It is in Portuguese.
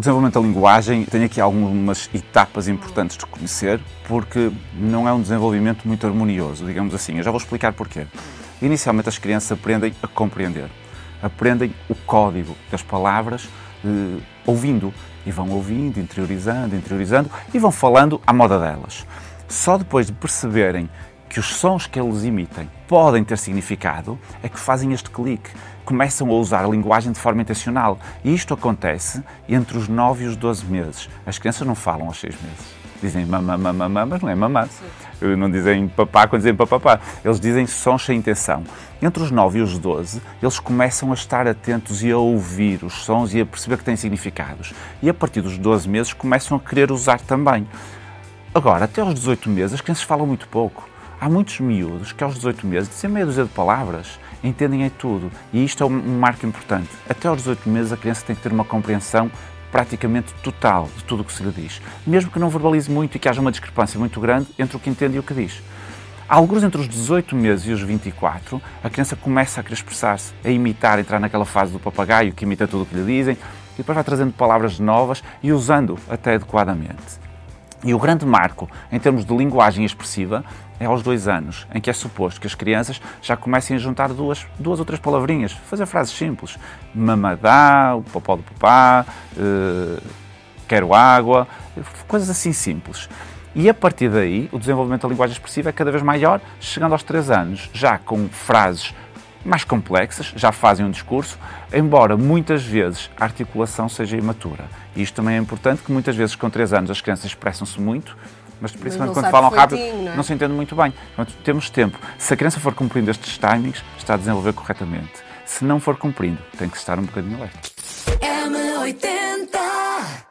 O desenvolvimento da linguagem tem aqui algumas etapas importantes de conhecer, porque não é um desenvolvimento muito harmonioso, digamos assim. Eu já vou explicar porquê. Inicialmente, as crianças aprendem a compreender, aprendem o código das palavras eh, ouvindo, e vão ouvindo, interiorizando, interiorizando, e vão falando à moda delas. Só depois de perceberem que os sons que eles emitem podem ter significado, é que fazem este clique. Começam a usar a linguagem de forma intencional. E isto acontece entre os 9 e os 12 meses. As crianças não falam aos 6 meses. Dizem mamã, mamã, mamã, mas não é mamã. Não dizem papá quando dizem papapá. Eles dizem sons sem intenção. Entre os 9 e os 12, eles começam a estar atentos e a ouvir os sons e a perceber que têm significados. E a partir dos 12 meses começam a querer usar também. Agora, até aos 18 meses, as crianças falam muito pouco. Há muitos miúdos que aos 18 meses dizem meia dúzia de palavras, entendem é tudo. E isto é um marco importante. Até aos 18 meses a criança tem que ter uma compreensão praticamente total de tudo o que se lhe diz. Mesmo que não verbalize muito e que haja uma discrepância muito grande entre o que entende e o que diz. Alguns entre os 18 meses e os 24, a criança começa a querer expressar-se, a imitar, entrar naquela fase do papagaio que imita tudo o que lhe dizem, e depois vai trazendo palavras novas e usando até adequadamente. E o grande marco em termos de linguagem expressiva é aos dois anos, em que é suposto que as crianças já comecem a juntar duas, duas ou três palavrinhas, fazer frases simples. Mamadá, o popó do papá, uh, quero água, coisas assim simples. E a partir daí, o desenvolvimento da linguagem expressiva é cada vez maior, chegando aos três anos, já com frases mais complexas, já fazem um discurso, embora muitas vezes a articulação seja imatura. E isto também é importante, que muitas vezes com 3 anos as crianças expressam-se muito, mas principalmente mas quando falam rápido não, é? não, se entende muito bem. Portanto, temos tempo. Se a criança for cumprindo estes timings, está a desenvolver corretamente. Se não for cumprindo, tem que estar um bocadinho alerta. M80